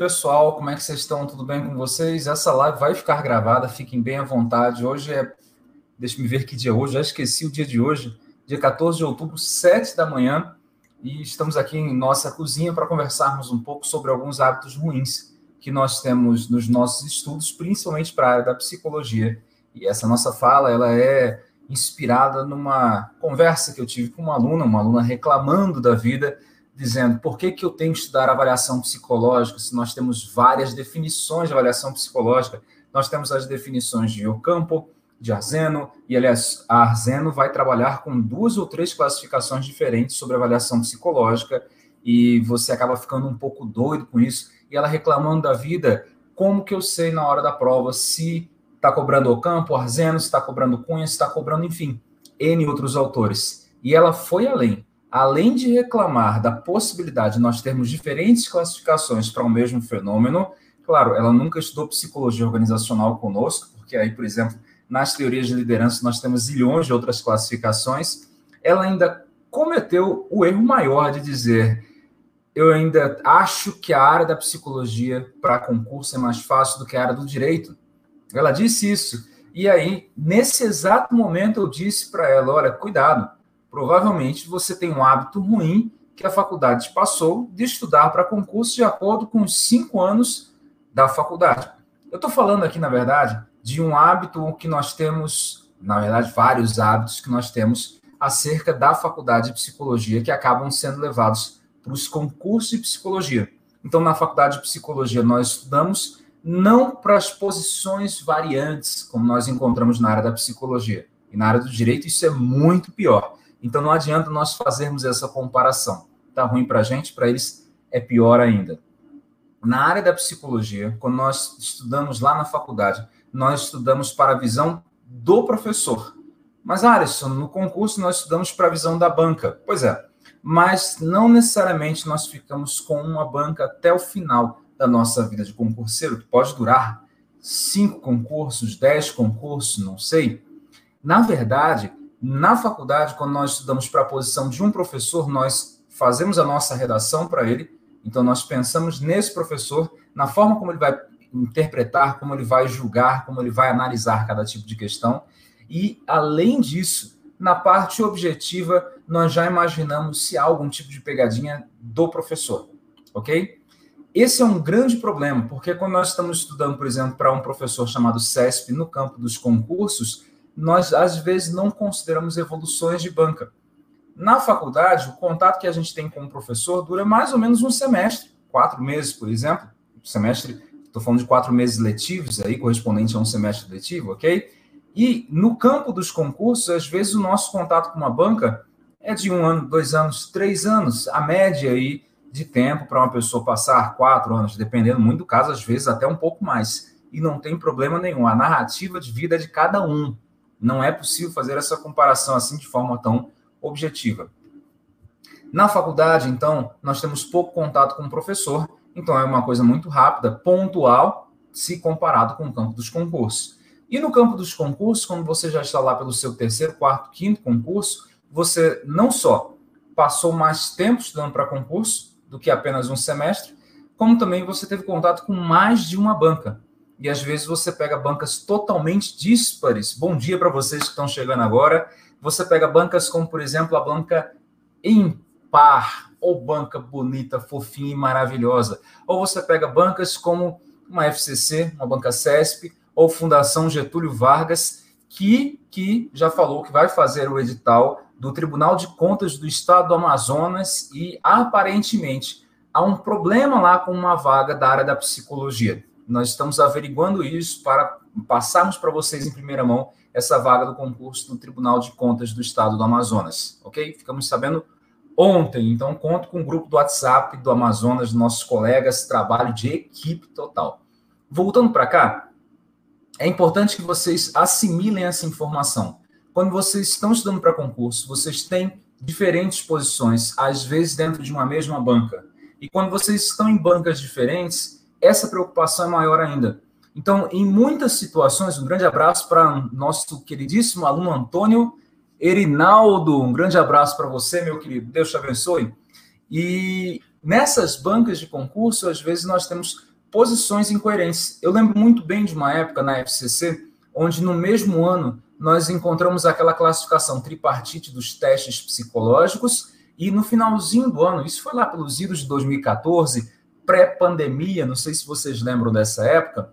pessoal, como é que vocês estão? Tudo bem com vocês? Essa live vai ficar gravada, fiquem bem à vontade. Hoje é, deixa me ver que dia é hoje, já esqueci o dia de hoje, dia 14 de outubro, 7 da manhã, e estamos aqui em nossa cozinha para conversarmos um pouco sobre alguns hábitos ruins que nós temos nos nossos estudos, principalmente para a área da psicologia. E essa nossa fala, ela é inspirada numa conversa que eu tive com uma aluna, uma aluna reclamando da vida, dizendo por que, que eu tenho que estudar avaliação psicológica se nós temos várias definições de avaliação psicológica. Nós temos as definições de Ocampo, de Arzeno, e aliás, a Arzeno vai trabalhar com duas ou três classificações diferentes sobre avaliação psicológica, e você acaba ficando um pouco doido com isso, e ela reclamando da vida, como que eu sei na hora da prova se está cobrando Ocampo, Arzeno, se está cobrando Cunha, se está cobrando, enfim, N outros autores. E ela foi além além de reclamar da possibilidade de nós termos diferentes classificações para o mesmo fenômeno, claro, ela nunca estudou psicologia organizacional conosco, porque aí, por exemplo, nas teorias de liderança nós temos zilhões de outras classificações, ela ainda cometeu o erro maior de dizer eu ainda acho que a área da psicologia para concurso é mais fácil do que a área do direito. Ela disse isso. E aí, nesse exato momento, eu disse para ela: olha, cuidado, Provavelmente você tem um hábito ruim que a faculdade passou de estudar para concurso de acordo com os cinco anos da faculdade. Eu estou falando aqui, na verdade, de um hábito que nós temos, na verdade, vários hábitos que nós temos acerca da faculdade de psicologia que acabam sendo levados para os concursos de psicologia. Então, na faculdade de psicologia, nós estudamos não para as posições variantes, como nós encontramos na área da psicologia. E na área do direito, isso é muito pior. Então não adianta nós fazermos essa comparação. Tá ruim para a gente, para eles é pior ainda. Na área da psicologia, quando nós estudamos lá na faculdade, nós estudamos para a visão do professor. Mas, Alisson, no concurso nós estudamos para a visão da banca. Pois é, mas não necessariamente nós ficamos com uma banca até o final da nossa vida de concurseiro, que pode durar cinco concursos, dez concursos, não sei. Na verdade, na faculdade, quando nós estudamos para a posição de um professor, nós fazemos a nossa redação para ele. Então, nós pensamos nesse professor, na forma como ele vai interpretar, como ele vai julgar, como ele vai analisar cada tipo de questão. E, além disso, na parte objetiva, nós já imaginamos se há algum tipo de pegadinha do professor, ok? Esse é um grande problema, porque quando nós estamos estudando, por exemplo, para um professor chamado CESP no campo dos concursos, nós às vezes não consideramos evoluções de banca. Na faculdade, o contato que a gente tem com o professor dura mais ou menos um semestre, quatro meses, por exemplo. Semestre, estou falando de quatro meses letivos, aí, correspondente a um semestre letivo, ok? E no campo dos concursos, às vezes o nosso contato com uma banca é de um ano, dois anos, três anos, a média aí de tempo para uma pessoa passar quatro anos, dependendo muito do caso, às vezes até um pouco mais. E não tem problema nenhum. A narrativa de vida é de cada um. Não é possível fazer essa comparação assim de forma tão objetiva. Na faculdade, então, nós temos pouco contato com o professor, então é uma coisa muito rápida, pontual, se comparado com o campo dos concursos. E no campo dos concursos, quando você já está lá pelo seu terceiro, quarto, quinto concurso, você não só passou mais tempo estudando para concurso do que apenas um semestre, como também você teve contato com mais de uma banca e às vezes você pega bancas totalmente díspares. Bom dia para vocês que estão chegando agora. Você pega bancas como, por exemplo, a banca impar, ou banca bonita, fofinha e maravilhosa. Ou você pega bancas como uma FCC, uma banca CESP, ou Fundação Getúlio Vargas, que, que já falou que vai fazer o edital do Tribunal de Contas do Estado do Amazonas e aparentemente há um problema lá com uma vaga da área da psicologia. Nós estamos averiguando isso para passarmos para vocês em primeira mão essa vaga do concurso do Tribunal de Contas do Estado do Amazonas, ok? Ficamos sabendo ontem, então conto com o grupo do WhatsApp do Amazonas, nossos colegas, trabalho de equipe total. Voltando para cá, é importante que vocês assimilem essa informação. Quando vocês estão estudando para concurso, vocês têm diferentes posições, às vezes dentro de uma mesma banca. E quando vocês estão em bancas diferentes, essa preocupação é maior ainda. Então, em muitas situações, um grande abraço para nosso queridíssimo aluno Antônio Erinaldo. Um grande abraço para você, meu querido. Deus te abençoe. E nessas bancas de concurso, às vezes nós temos posições incoerentes. Eu lembro muito bem de uma época na FCC, onde no mesmo ano nós encontramos aquela classificação tripartite dos testes psicológicos, e no finalzinho do ano, isso foi lá pelos idos de 2014, pré-pandemia, não sei se vocês lembram dessa época,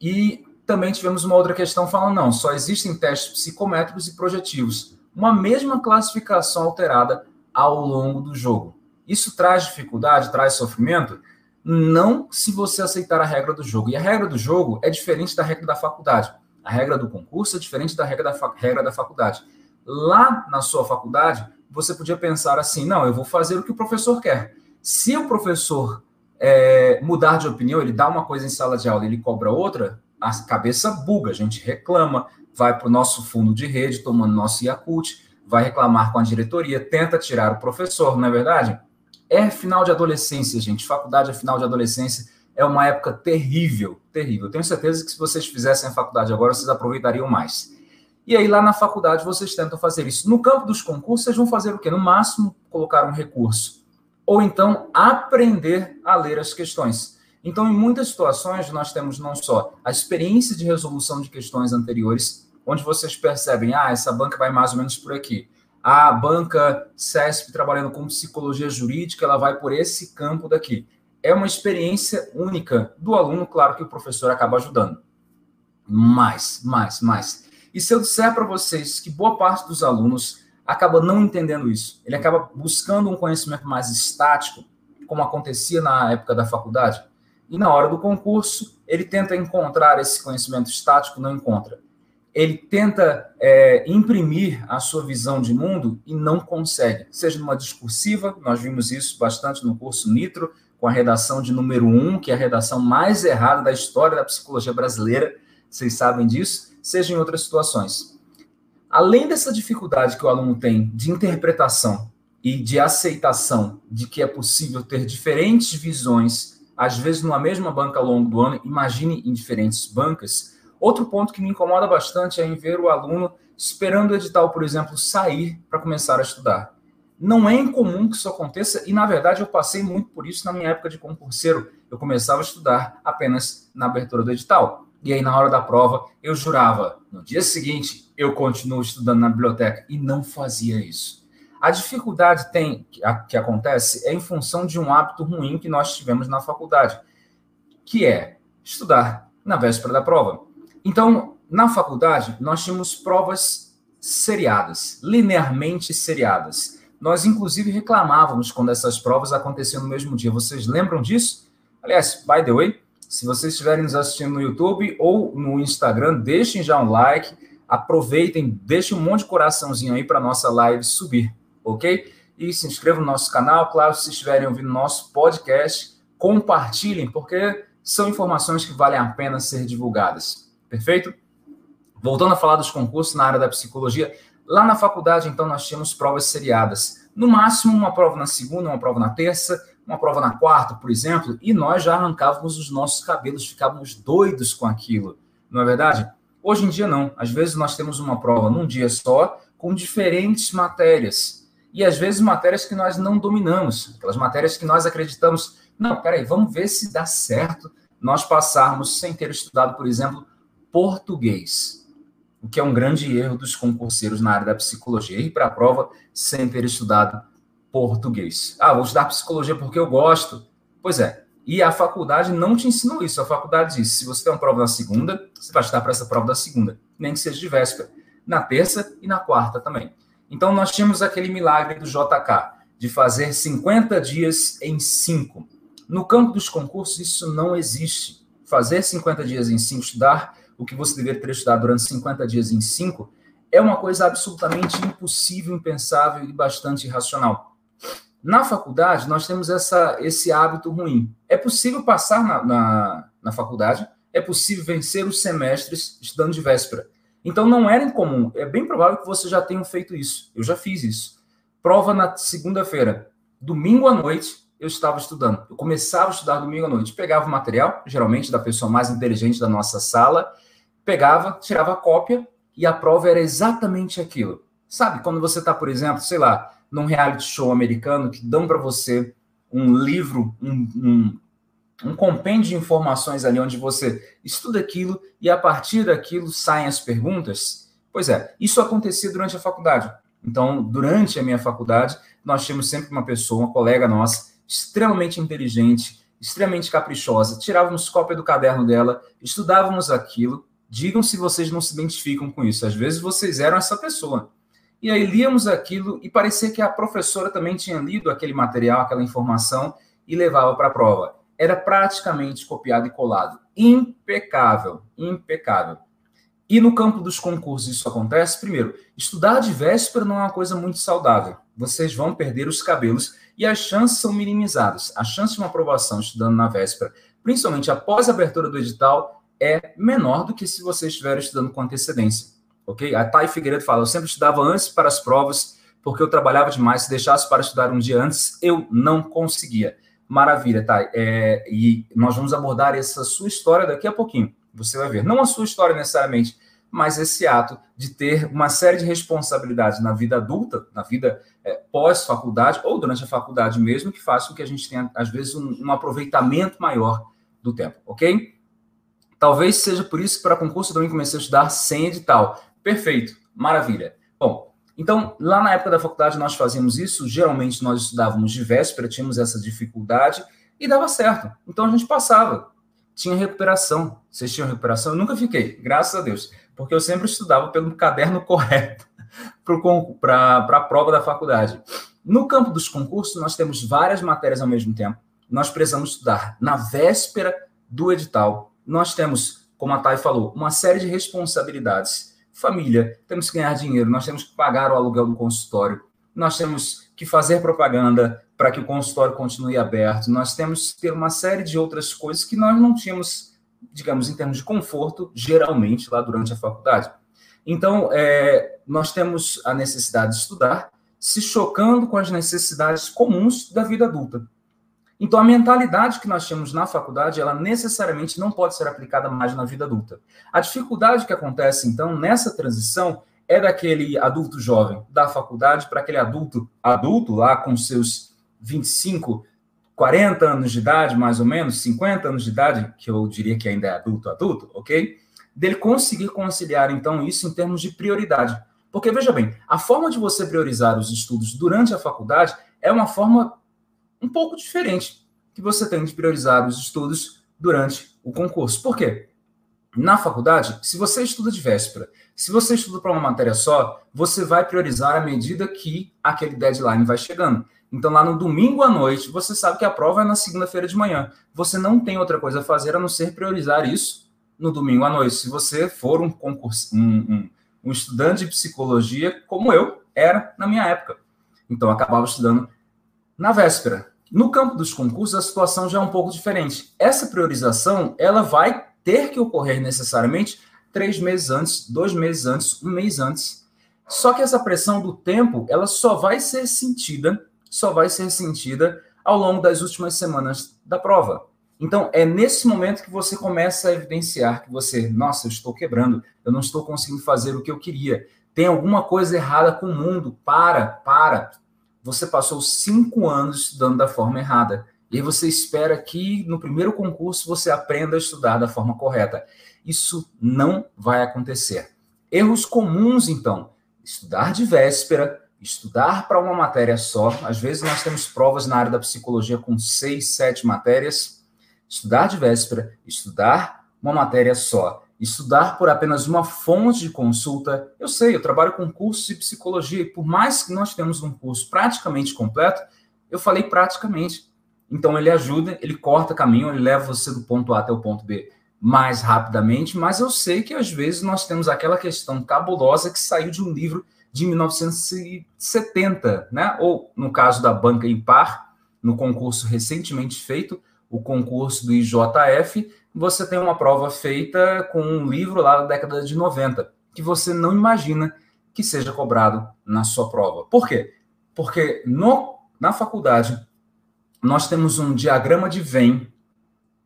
e também tivemos uma outra questão falando, não, só existem testes psicométricos e projetivos. Uma mesma classificação alterada ao longo do jogo. Isso traz dificuldade, traz sofrimento? Não se você aceitar a regra do jogo. E a regra do jogo é diferente da regra da faculdade. A regra do concurso é diferente da regra da, regra da faculdade. Lá na sua faculdade, você podia pensar assim: não, eu vou fazer o que o professor quer. Se o professor é, mudar de opinião, ele dá uma coisa em sala de aula, ele cobra outra, a cabeça buga, a gente reclama, vai para o nosso fundo de rede, tomando nosso Yakult, vai reclamar com a diretoria, tenta tirar o professor, não é verdade? É final de adolescência, gente. Faculdade é final de adolescência. É uma época terrível, terrível. Tenho certeza que se vocês fizessem a faculdade agora, vocês aproveitariam mais. E aí, lá na faculdade, vocês tentam fazer isso. No campo dos concursos, vocês vão fazer o quê? No máximo, colocar um recurso. Ou então, aprender a ler as questões. Então, em muitas situações, nós temos não só a experiência de resolução de questões anteriores, onde vocês percebem, ah, essa banca vai mais ou menos por aqui. A banca CESP trabalhando com psicologia jurídica, ela vai por esse campo daqui. É uma experiência única do aluno, claro que o professor acaba ajudando. Mais, mais, mais. E se eu disser para vocês que boa parte dos alunos acaba não entendendo isso, ele acaba buscando um conhecimento mais estático, como acontecia na época da faculdade, e na hora do concurso, ele tenta encontrar esse conhecimento estático, não encontra. Ele tenta é, imprimir a sua visão de mundo e não consegue. Seja numa discursiva, nós vimos isso bastante no curso Nitro, com a redação de número um, que é a redação mais errada da história da psicologia brasileira, vocês sabem disso, seja em outras situações. Além dessa dificuldade que o aluno tem de interpretação e de aceitação de que é possível ter diferentes visões às vezes numa mesma banca ao longo do ano, imagine em diferentes bancas. Outro ponto que me incomoda bastante é em ver o aluno esperando o edital, por exemplo, sair para começar a estudar. Não é incomum que isso aconteça, e na verdade eu passei muito por isso na minha época de concurseiro. Eu começava a estudar apenas na abertura do edital. E aí, na hora da prova, eu jurava, no dia seguinte, eu continuo estudando na biblioteca, e não fazia isso. A dificuldade tem que acontece é em função de um hábito ruim que nós tivemos na faculdade, que é estudar na véspera da prova. Então, na faculdade, nós tínhamos provas seriadas, linearmente seriadas. Nós, inclusive, reclamávamos quando essas provas aconteciam no mesmo dia. Vocês lembram disso? Aliás, by the way, se vocês estiverem nos assistindo no YouTube ou no Instagram, deixem já um like, aproveitem, deixem um monte de coraçãozinho aí para nossa live subir ok? E se inscrevam no nosso canal, claro, se estiverem ouvindo nosso podcast, compartilhem, porque são informações que valem a pena ser divulgadas. Perfeito? Voltando a falar dos concursos na área da psicologia, lá na faculdade, então, nós tínhamos provas seriadas. No máximo, uma prova na segunda, uma prova na terça, uma prova na quarta, por exemplo, e nós já arrancávamos os nossos cabelos, ficávamos doidos com aquilo, não é verdade? Hoje em dia, não. Às vezes, nós temos uma prova num dia só, com diferentes matérias e às vezes matérias que nós não dominamos, aquelas matérias que nós acreditamos, não, peraí, vamos ver se dá certo nós passarmos sem ter estudado, por exemplo, português, o que é um grande erro dos concurseiros na área da psicologia, ir para a prova sem ter estudado português. Ah, vou estudar psicologia porque eu gosto. Pois é, e a faculdade não te ensinou isso. A faculdade diz: se você tem uma prova na segunda, você vai estudar para essa prova da segunda, nem que seja de véspera. Na terça e na quarta também. Então, nós tínhamos aquele milagre do JK, de fazer 50 dias em 5. No campo dos concursos, isso não existe. Fazer 50 dias em 5, estudar o que você deveria ter estudado durante 50 dias em 5, é uma coisa absolutamente impossível, impensável e bastante irracional. Na faculdade, nós temos essa, esse hábito ruim. É possível passar na, na, na faculdade, é possível vencer os semestres estudando de véspera. Então não era incomum. É bem provável que você já tenha feito isso. Eu já fiz isso. Prova na segunda-feira. Domingo à noite, eu estava estudando. Eu começava a estudar domingo à noite. Pegava o material, geralmente da pessoa mais inteligente da nossa sala, pegava, tirava a cópia e a prova era exatamente aquilo. Sabe, quando você está, por exemplo, sei lá, num reality show americano que dão para você um livro, um, um, um compêndio de informações ali onde você estuda aquilo e a partir daquilo saem as perguntas? Pois é, isso acontecia durante a faculdade. Então, durante a minha faculdade, nós tínhamos sempre uma pessoa, uma colega nossa, extremamente inteligente, extremamente caprichosa. Tirávamos cópia do caderno dela, estudávamos aquilo. Digam se vocês não se identificam com isso. Às vezes vocês eram essa pessoa. E aí líamos aquilo e parecia que a professora também tinha lido aquele material, aquela informação e levava para a prova. Era praticamente copiado e colado. Impecável, impecável. E no campo dos concursos isso acontece? Primeiro, estudar de véspera não é uma coisa muito saudável. Vocês vão perder os cabelos e as chances são minimizadas. A chance de uma aprovação estudando na véspera, principalmente após a abertura do edital, é menor do que se você estiver estudando com antecedência. Ok? A Thay Figueiredo fala: eu sempre estudava antes para as provas, porque eu trabalhava demais. Se deixasse para estudar um dia antes, eu não conseguia. Maravilha, Thay. É, e nós vamos abordar essa sua história daqui a pouquinho. Você vai ver. Não a sua história necessariamente, mas esse ato de ter uma série de responsabilidades na vida adulta, na vida é, pós-faculdade ou durante a faculdade mesmo, que faz com que a gente tenha, às vezes, um, um aproveitamento maior do tempo, ok? Talvez seja por isso que para concurso eu também comecei a estudar sem edital. Perfeito, maravilha. Bom, então, lá na época da faculdade nós fazíamos isso, geralmente nós estudávamos de véspera, tínhamos essa dificuldade e dava certo. Então a gente passava tinha recuperação. Vocês tinham recuperação? Eu nunca fiquei, graças a Deus, porque eu sempre estudava pelo caderno correto para a prova da faculdade. No campo dos concursos, nós temos várias matérias ao mesmo tempo. Nós precisamos estudar na véspera do edital. Nós temos, como a Thay falou, uma série de responsabilidades. Família, temos que ganhar dinheiro, nós temos que pagar o aluguel do consultório, nós temos que fazer propaganda, para que o consultório continue aberto. Nós temos que ter uma série de outras coisas que nós não tínhamos, digamos, em termos de conforto, geralmente lá durante a faculdade. Então, é, nós temos a necessidade de estudar, se chocando com as necessidades comuns da vida adulta. Então, a mentalidade que nós temos na faculdade, ela necessariamente não pode ser aplicada mais na vida adulta. A dificuldade que acontece, então, nessa transição é daquele adulto jovem da faculdade para aquele adulto adulto lá com seus 25, 40 anos de idade, mais ou menos, 50 anos de idade, que eu diria que ainda é adulto, adulto, ok? Dele conseguir conciliar, então, isso em termos de prioridade. Porque, veja bem, a forma de você priorizar os estudos durante a faculdade é uma forma um pouco diferente que você tem de priorizar os estudos durante o concurso. Por quê? Na faculdade, se você estuda de véspera, se você estuda para uma matéria só, você vai priorizar à medida que aquele deadline vai chegando. Então, lá no domingo à noite, você sabe que a prova é na segunda-feira de manhã. Você não tem outra coisa a fazer a não ser priorizar isso no domingo à noite. Se você for um, concurso, um, um, um estudante de psicologia, como eu era na minha época. Então, acabava estudando na véspera. No campo dos concursos, a situação já é um pouco diferente. Essa priorização, ela vai ter que ocorrer necessariamente três meses antes, dois meses antes, um mês antes. Só que essa pressão do tempo, ela só vai ser sentida só vai ser sentida ao longo das últimas semanas da prova. Então, é nesse momento que você começa a evidenciar que você, nossa, eu estou quebrando, eu não estou conseguindo fazer o que eu queria. Tem alguma coisa errada com o mundo. Para, para. Você passou cinco anos estudando da forma errada. E você espera que no primeiro concurso você aprenda a estudar da forma correta. Isso não vai acontecer. Erros comuns, então. Estudar de véspera, estudar para uma matéria só. Às vezes nós temos provas na área da psicologia com seis, sete matérias. Estudar de véspera, estudar uma matéria só, estudar por apenas uma fonte de consulta. Eu sei, eu trabalho com cursos de psicologia e por mais que nós temos um curso praticamente completo, eu falei praticamente. Então ele ajuda, ele corta caminho, ele leva você do ponto A até o ponto B mais rapidamente, mas eu sei que às vezes nós temos aquela questão cabulosa que saiu de um livro de 1970, né? Ou no caso da banca impar, no concurso recentemente feito, o concurso do IJF, você tem uma prova feita com um livro lá da década de 90, que você não imagina que seja cobrado na sua prova. Por quê? Porque no, na faculdade nós temos um diagrama de Venn,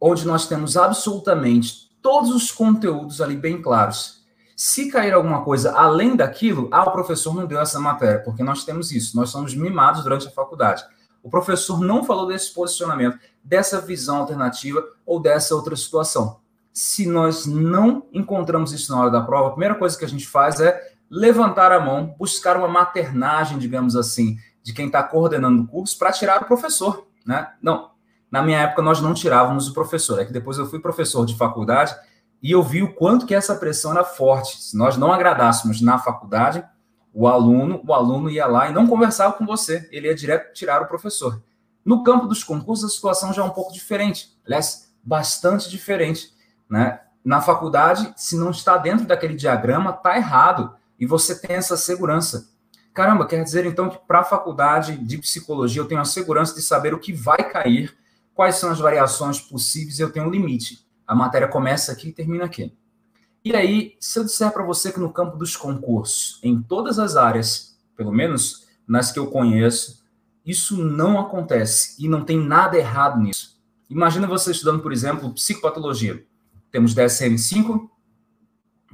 onde nós temos absolutamente todos os conteúdos ali bem claros. Se cair alguma coisa além daquilo, ah, o professor não deu essa matéria, porque nós temos isso, nós somos mimados durante a faculdade. O professor não falou desse posicionamento, dessa visão alternativa ou dessa outra situação. Se nós não encontramos isso na hora da prova, a primeira coisa que a gente faz é levantar a mão, buscar uma maternagem, digamos assim, de quem está coordenando o curso para tirar o professor. Né? Não, na minha época nós não tirávamos o professor, é que depois eu fui professor de faculdade e eu vi o quanto que essa pressão era forte. Se nós não agradássemos na faculdade, o aluno, o aluno ia lá e não conversava com você, ele ia direto tirar o professor. No campo dos concursos, a situação já é um pouco diferente, aliás, bastante diferente. Né? Na faculdade, se não está dentro daquele diagrama, está errado, e você tem essa segurança. Caramba, quer dizer então que para a faculdade de psicologia eu tenho a segurança de saber o que vai cair, quais são as variações possíveis, eu tenho um limite. A matéria começa aqui e termina aqui. E aí, se eu disser para você que no campo dos concursos, em todas as áreas, pelo menos nas que eu conheço, isso não acontece e não tem nada errado nisso. Imagina você estudando, por exemplo, psicopatologia. Temos DSM-5,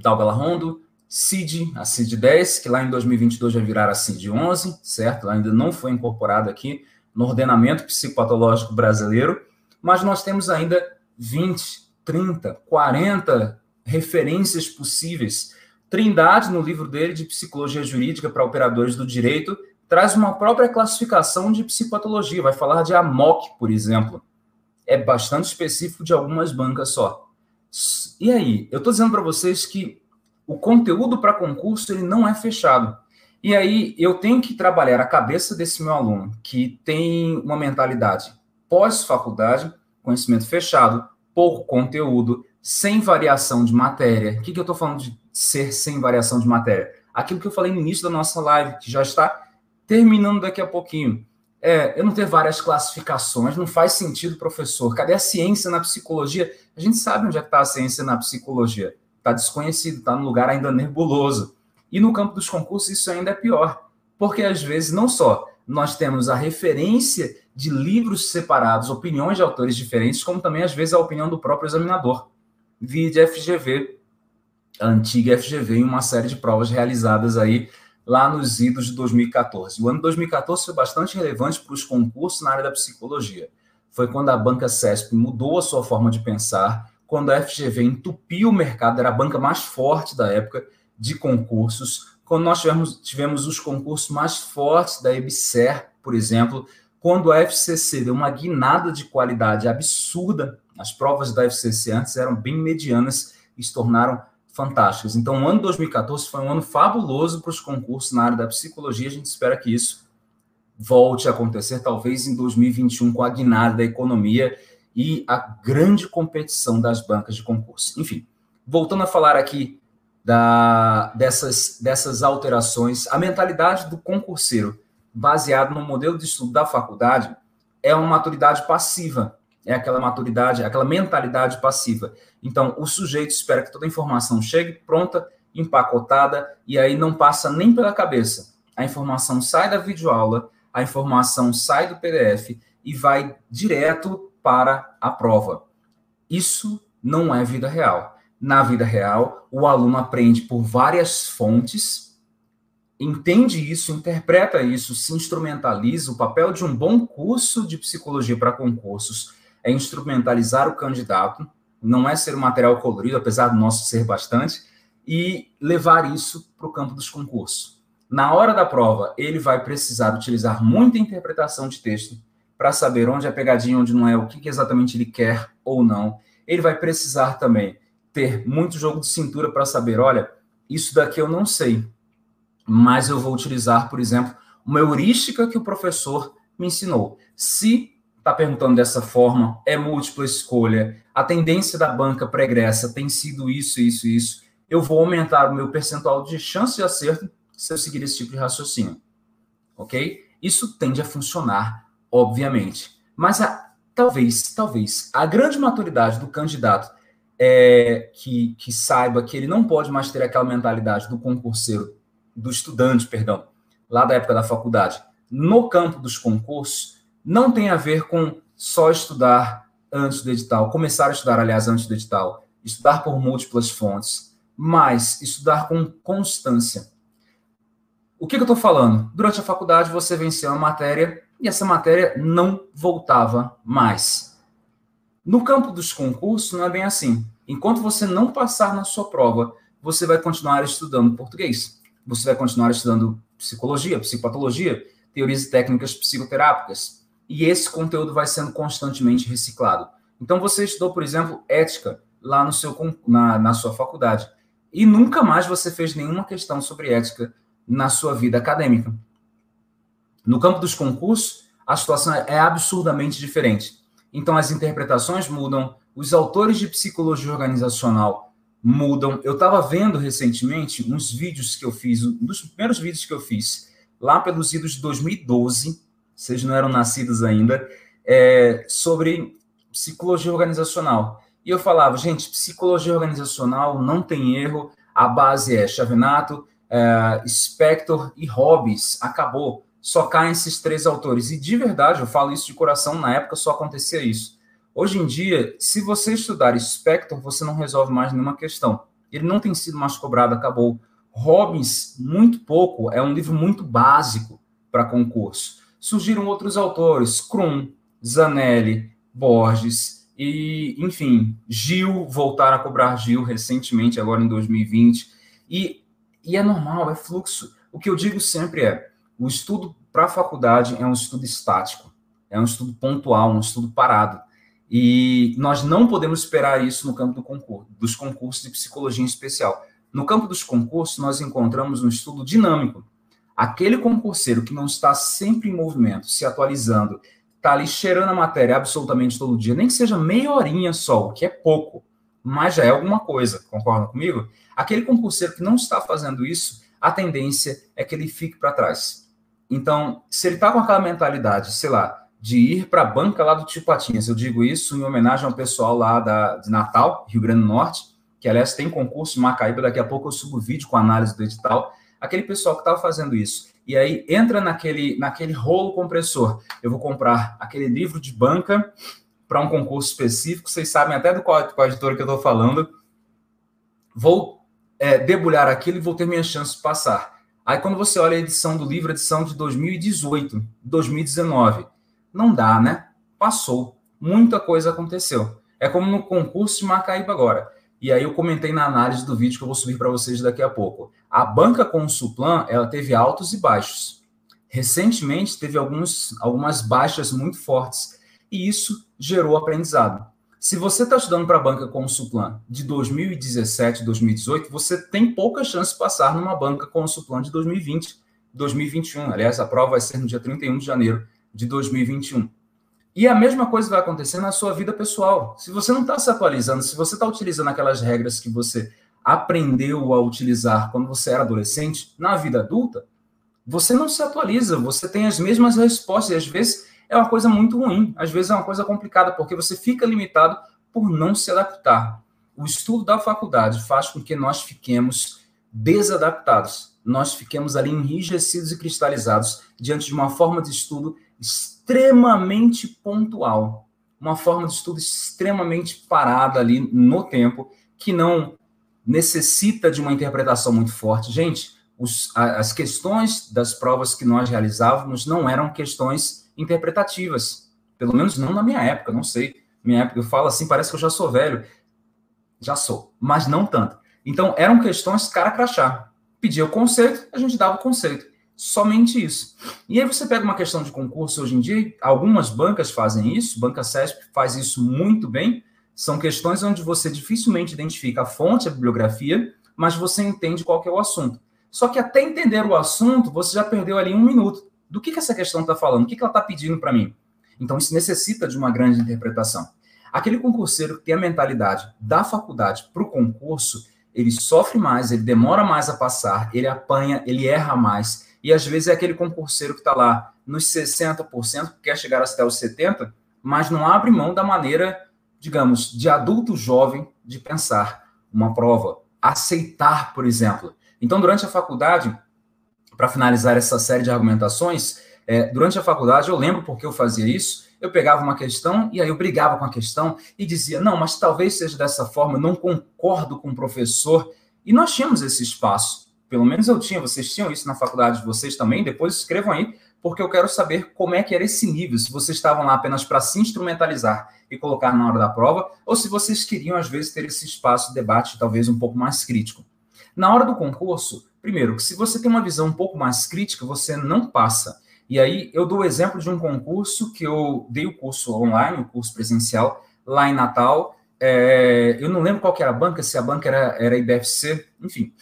Dalgala Rondo, CID, a CID 10, que lá em 2022 vai virar a CID 11, certo? Ela ainda não foi incorporada aqui no ordenamento psicopatológico brasileiro, mas nós temos ainda 20, 30, 40 referências possíveis. Trindade, no livro dele de Psicologia Jurídica para Operadores do Direito, traz uma própria classificação de psicopatologia, vai falar de AMOC, por exemplo. É bastante específico de algumas bancas só. E aí, eu estou dizendo para vocês que o conteúdo para concurso ele não é fechado. E aí eu tenho que trabalhar a cabeça desse meu aluno que tem uma mentalidade pós-faculdade, conhecimento fechado, pouco conteúdo, sem variação de matéria. O que, que eu estou falando de ser sem variação de matéria? Aquilo que eu falei no início da nossa live, que já está terminando daqui a pouquinho. É, eu não ter várias classificações, não faz sentido, professor. Cadê a ciência na psicologia? A gente sabe onde é está a ciência na psicologia. Está desconhecido, está num lugar ainda nebuloso. E no campo dos concursos isso ainda é pior, porque às vezes não só nós temos a referência de livros separados, opiniões de autores diferentes, como também às vezes a opinião do próprio examinador de FGV, a antiga FGV, em uma série de provas realizadas aí lá nos idos de 2014. O ano 2014 foi bastante relevante para os concursos na área da psicologia. Foi quando a banca CESP mudou a sua forma de pensar, quando a FGV entupiu o mercado, era a banca mais forte da época de concursos, quando nós tivemos, tivemos os concursos mais fortes da EBSER, por exemplo, quando a FCC deu uma guinada de qualidade absurda as provas da FCC antes eram bem medianas e se tornaram fantásticas. Então, o ano 2014 foi um ano fabuloso para os concursos na área da psicologia. A gente espera que isso volte a acontecer, talvez em 2021, com a guinada da economia e a grande competição das bancas de concurso. Enfim, voltando a falar aqui da, dessas, dessas alterações, a mentalidade do concurseiro, baseado no modelo de estudo da faculdade, é uma maturidade passiva é aquela maturidade, aquela mentalidade passiva. Então, o sujeito espera que toda a informação chegue pronta, empacotada, e aí não passa nem pela cabeça. A informação sai da videoaula, a informação sai do PDF e vai direto para a prova. Isso não é vida real. Na vida real, o aluno aprende por várias fontes, entende isso, interpreta isso, se instrumentaliza. O papel de um bom curso de psicologia para concursos é instrumentalizar o candidato, não é ser um material colorido, apesar do nosso ser bastante, e levar isso para o campo dos concursos. Na hora da prova, ele vai precisar utilizar muita interpretação de texto para saber onde é pegadinha, onde não é, o que exatamente ele quer ou não. Ele vai precisar também ter muito jogo de cintura para saber, olha, isso daqui eu não sei, mas eu vou utilizar, por exemplo, uma heurística que o professor me ensinou. Se está perguntando dessa forma, é múltipla escolha, a tendência da banca pregressa tem sido isso, isso, isso, eu vou aumentar o meu percentual de chance de acerto se eu seguir esse tipo de raciocínio. Ok? Isso tende a funcionar, obviamente. Mas a, talvez, talvez, a grande maturidade do candidato é que, que saiba que ele não pode mais ter aquela mentalidade do concurseiro, do estudante, perdão, lá da época da faculdade, no campo dos concursos, não tem a ver com só estudar antes do edital, começar a estudar, aliás, antes do edital, estudar por múltiplas fontes, mas estudar com constância. O que, que eu estou falando? Durante a faculdade, você venceu uma matéria e essa matéria não voltava mais. No campo dos concursos, não é bem assim. Enquanto você não passar na sua prova, você vai continuar estudando português. Você vai continuar estudando psicologia, psicopatologia, teorias e técnicas psicoterápicas. E esse conteúdo vai sendo constantemente reciclado. Então, você estudou, por exemplo, ética lá no seu, na, na sua faculdade. E nunca mais você fez nenhuma questão sobre ética na sua vida acadêmica. No campo dos concursos, a situação é absurdamente diferente. Então, as interpretações mudam, os autores de psicologia organizacional mudam. Eu estava vendo recentemente uns vídeos que eu fiz, um dos primeiros vídeos que eu fiz, lá pelos idos de 2012, vocês não eram nascidos ainda, é, sobre psicologia organizacional. E eu falava, gente, psicologia organizacional não tem erro, a base é Chavinato, é, Spector e Hobbes, acabou. Só caem esses três autores. E de verdade, eu falo isso de coração, na época só acontecia isso. Hoje em dia, se você estudar Spector, você não resolve mais nenhuma questão. Ele não tem sido mais cobrado, acabou. Robbins, muito pouco, é um livro muito básico para concurso. Surgiram outros autores, Krum, Zanelli, Borges, e, enfim, Gil, voltaram a cobrar Gil recentemente, agora em 2020. E, e é normal, é fluxo. O que eu digo sempre é: o estudo para a faculdade é um estudo estático, é um estudo pontual, um estudo parado. E nós não podemos esperar isso no campo do concurso, dos concursos de psicologia em especial. No campo dos concursos, nós encontramos um estudo dinâmico. Aquele concurseiro que não está sempre em movimento, se atualizando, está ali cheirando a matéria absolutamente todo dia, nem que seja meia horinha só, o que é pouco, mas já é alguma coisa, concorda comigo? Aquele concurseiro que não está fazendo isso, a tendência é que ele fique para trás. Então, se ele está com aquela mentalidade, sei lá, de ir para a banca lá do Tio Patinhas, eu digo isso em homenagem ao pessoal lá da, de Natal, Rio Grande do Norte, que aliás tem concurso em Macaíba, daqui a pouco eu subo vídeo com análise do edital, aquele pessoal que estava fazendo isso. E aí entra naquele, naquele rolo compressor. Eu vou comprar aquele livro de banca para um concurso específico, vocês sabem até do qual, qual editora que eu estou falando. Vou é, debulhar aquilo e vou ter minha chance de passar. Aí quando você olha a edição do livro, edição de 2018, 2019, não dá, né? Passou. Muita coisa aconteceu. É como no concurso de Macaíba agora. E aí eu comentei na análise do vídeo que eu vou subir para vocês daqui a pouco. A banca com o Suplan, ela teve altos e baixos. Recentemente teve alguns, algumas baixas muito fortes e isso gerou aprendizado. Se você está estudando para a banca com o Suplan de 2017, 2018, você tem pouca chance de passar numa banca com o Suplan de 2020, 2021. Aliás, a prova vai ser no dia 31 de janeiro de 2021. E a mesma coisa vai acontecer na sua vida pessoal. Se você não está se atualizando, se você está utilizando aquelas regras que você aprendeu a utilizar quando você era adolescente, na vida adulta, você não se atualiza, você tem as mesmas respostas, e às vezes é uma coisa muito ruim, às vezes é uma coisa complicada, porque você fica limitado por não se adaptar. O estudo da faculdade faz com que nós fiquemos desadaptados, nós fiquemos ali enrijecidos e cristalizados diante de uma forma de estudo extremamente pontual, uma forma de estudo extremamente parada ali no tempo, que não necessita de uma interpretação muito forte. Gente, os, as questões das provas que nós realizávamos não eram questões interpretativas, pelo menos não na minha época, não sei. Minha época, eu falo assim, parece que eu já sou velho. Já sou, mas não tanto. Então, eram questões cara crachá. Pedia o conceito, a gente dava o conceito. Somente isso. E aí você pega uma questão de concurso hoje em dia, algumas bancas fazem isso, Banca CESP faz isso muito bem. São questões onde você dificilmente identifica a fonte, a bibliografia, mas você entende qual é o assunto. Só que até entender o assunto, você já perdeu ali um minuto. Do que, que essa questão está falando? O que, que ela está pedindo para mim? Então, isso necessita de uma grande interpretação. Aquele concurseiro que tem a mentalidade da faculdade para o concurso, ele sofre mais, ele demora mais a passar, ele apanha, ele erra mais, e às vezes é aquele concurseiro que está lá nos 60%, que quer chegar até os 70%, mas não abre mão da maneira, digamos, de adulto jovem de pensar uma prova, aceitar, por exemplo. Então, durante a faculdade, para finalizar essa série de argumentações, é, durante a faculdade, eu lembro porque eu fazia isso, eu pegava uma questão e aí eu brigava com a questão e dizia, não, mas talvez seja dessa forma, eu não concordo com o professor. E nós tínhamos esse espaço pelo menos eu tinha, vocês tinham isso na faculdade de vocês também, depois escrevam aí porque eu quero saber como é que era esse nível, se vocês estavam lá apenas para se instrumentalizar e colocar na hora da prova, ou se vocês queriam, às vezes, ter esse espaço de debate talvez um pouco mais crítico. Na hora do concurso, primeiro, que se você tem uma visão um pouco mais crítica, você não passa. E aí eu dou o exemplo de um concurso que eu dei o curso online, o curso presencial, lá em Natal. É, eu não lembro qual era a banca, se a banca era, era IBFC, enfim.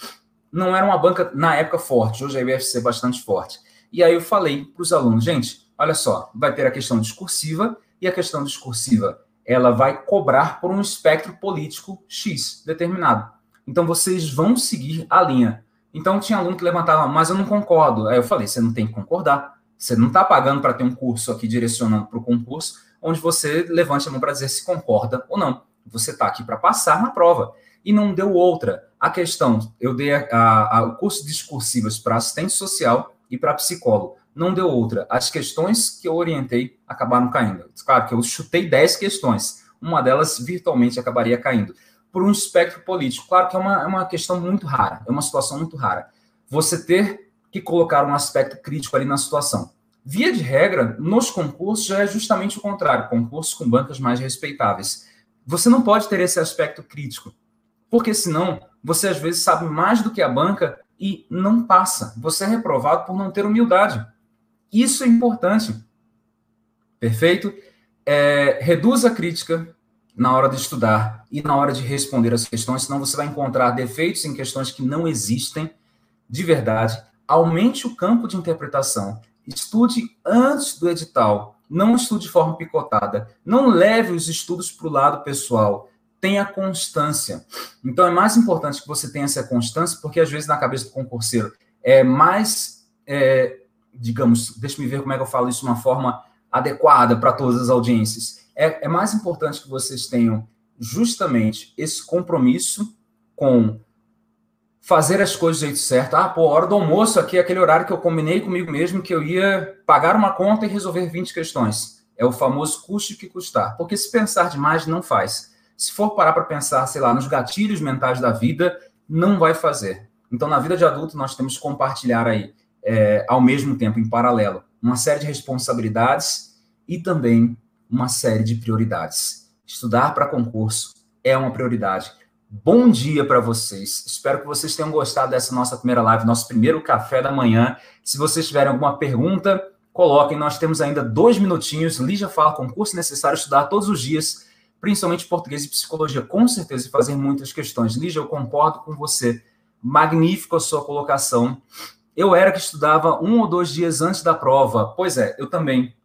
Não era uma banca, na época, forte. Hoje a IBFC é bastante forte. E aí eu falei para os alunos, gente, olha só, vai ter a questão discursiva, e a questão discursiva, ela vai cobrar por um espectro político X determinado. Então vocês vão seguir a linha. Então tinha aluno que levantava, mas eu não concordo. Aí eu falei, você não tem que concordar. Você não está pagando para ter um curso aqui direcionando para o concurso, onde você levante a mão para dizer se concorda ou não. Você está aqui para passar na prova. E não deu outra. A questão, eu dei a, a, a, o curso discursivas para assistente social e para psicólogo. Não deu outra. As questões que eu orientei acabaram caindo. Claro que eu chutei 10 questões. Uma delas virtualmente acabaria caindo. Por um espectro político. Claro que é uma, é uma questão muito rara. É uma situação muito rara. Você ter que colocar um aspecto crítico ali na situação. Via de regra, nos concursos já é justamente o contrário, concursos com bancas mais respeitáveis. Você não pode ter esse aspecto crítico, porque senão você às vezes sabe mais do que a banca e não passa. Você é reprovado por não ter humildade. Isso é importante. Perfeito? É, reduz a crítica na hora de estudar e na hora de responder as questões, senão você vai encontrar defeitos em questões que não existem de verdade aumente o campo de interpretação, estude antes do edital, não estude de forma picotada, não leve os estudos para o lado pessoal, tenha constância. Então é mais importante que você tenha essa constância, porque às vezes na cabeça do concurseiro é mais, é, digamos, deixa me ver como é que eu falo isso de uma forma adequada para todas as audiências. É, é mais importante que vocês tenham justamente esse compromisso com fazer as coisas do jeito certo. Ah, pô, hora do almoço aqui é aquele horário que eu combinei comigo mesmo que eu ia pagar uma conta e resolver 20 questões. É o famoso custe que custar. Porque se pensar demais, não faz. Se for parar para pensar, sei lá, nos gatilhos mentais da vida, não vai fazer. Então, na vida de adulto, nós temos que compartilhar aí, é, ao mesmo tempo, em paralelo, uma série de responsabilidades e também uma série de prioridades. Estudar para concurso é uma prioridade Bom dia para vocês. Espero que vocês tenham gostado dessa nossa primeira live, nosso primeiro café da manhã. Se vocês tiverem alguma pergunta, coloquem. Nós temos ainda dois minutinhos. Lígia fala concurso necessário estudar todos os dias, principalmente português e psicologia, com certeza, e fazer muitas questões. Lígia, eu concordo com você. Magnífico a sua colocação. Eu era que estudava um ou dois dias antes da prova. Pois é, eu também.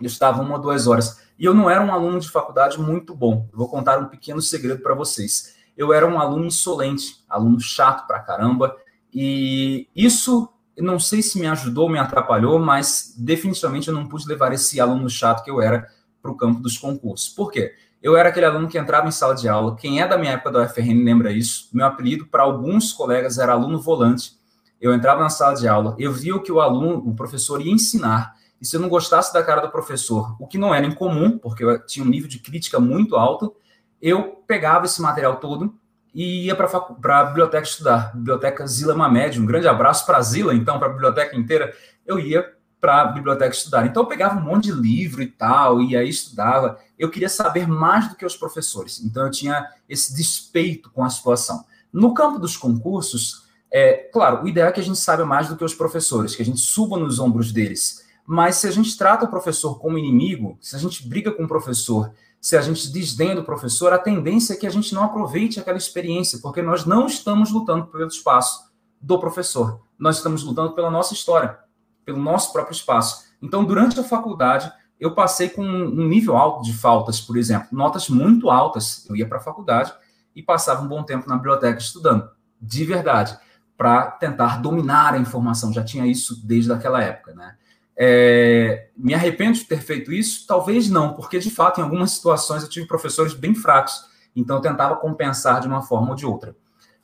Eu estava uma ou duas horas. E eu não era um aluno de faculdade muito bom. Eu vou contar um pequeno segredo para vocês. Eu era um aluno insolente, aluno chato pra caramba, e isso não sei se me ajudou ou me atrapalhou, mas definitivamente eu não pude levar esse aluno chato que eu era para o campo dos concursos. Por quê? Eu era aquele aluno que entrava em sala de aula. Quem é da minha época da UFRN lembra isso. Meu apelido para alguns colegas era aluno volante. Eu entrava na sala de aula, eu via o que o aluno, o professor ia ensinar, e se eu não gostasse da cara do professor, o que não era incomum, porque eu tinha um nível de crítica muito alto, eu pegava esse material todo e ia para a biblioteca estudar. Biblioteca Zila Mamed, um grande abraço para a Zila, então, para a biblioteca inteira. Eu ia para a biblioteca estudar. Então, eu pegava um monte de livro e tal, e aí estudava. Eu queria saber mais do que os professores. Então, eu tinha esse despeito com a situação. No campo dos concursos, é claro, o ideal é que a gente saiba mais do que os professores, que a gente suba nos ombros deles. Mas se a gente trata o professor como inimigo, se a gente briga com o professor, se a gente desdenha do professor, a tendência é que a gente não aproveite aquela experiência, porque nós não estamos lutando pelo espaço do professor. Nós estamos lutando pela nossa história, pelo nosso próprio espaço. Então, durante a faculdade, eu passei com um nível alto de faltas, por exemplo, notas muito altas. Eu ia para a faculdade e passava um bom tempo na biblioteca estudando, de verdade, para tentar dominar a informação. Já tinha isso desde aquela época, né? É, me arrependo de ter feito isso? Talvez não, porque de fato, em algumas situações, eu tive professores bem fracos, então eu tentava compensar de uma forma ou de outra.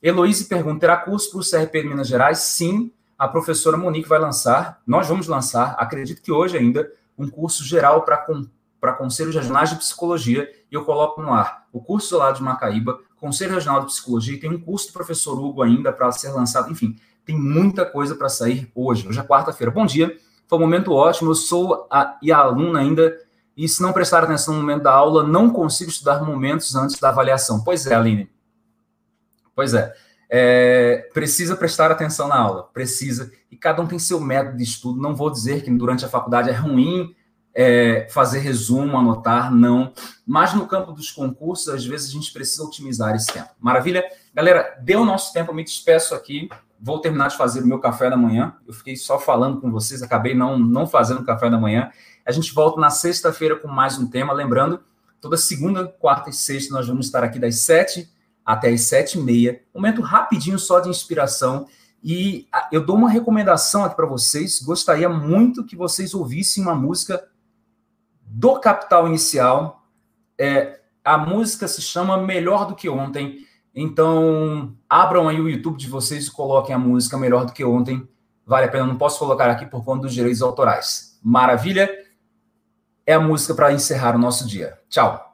Heloíse pergunta: terá curso para o CRP de Minas Gerais? Sim, a professora Monique vai lançar, nós vamos lançar, acredito que hoje ainda, um curso geral para para Conselhos Regionais de Psicologia, e eu coloco no ar o curso lá de Macaíba, Conselho Regional de Psicologia, tem um curso do professor Hugo ainda para ser lançado, enfim, tem muita coisa para sair hoje, hoje é quarta-feira. Bom dia, Foi um momento ótimo. Eu sou a, e a aluna ainda, e se não prestar atenção no momento da aula, não consigo estudar momentos antes da avaliação. Pois é, Aline. Pois é. é. Precisa prestar atenção na aula, precisa. E cada um tem seu método de estudo. Não vou dizer que durante a faculdade é ruim é, fazer resumo, anotar, não. Mas no campo dos concursos, às vezes a gente precisa otimizar esse tempo. Maravilha? Galera, deu o nosso tempo, eu me despeço aqui. Vou terminar de fazer o meu café da manhã. Eu fiquei só falando com vocês, acabei não, não fazendo café da manhã. A gente volta na sexta-feira com mais um tema. Lembrando, toda segunda, quarta e sexta nós vamos estar aqui das sete até as sete e meia. Momento rapidinho só de inspiração. E eu dou uma recomendação aqui para vocês. Gostaria muito que vocês ouvissem uma música do Capital Inicial. É, a música se chama Melhor do que Ontem. Então, abram aí o YouTube de vocês e coloquem a música Melhor do que Ontem. Vale a pena, não posso colocar aqui por conta dos direitos autorais. Maravilha? É a música para encerrar o nosso dia. Tchau.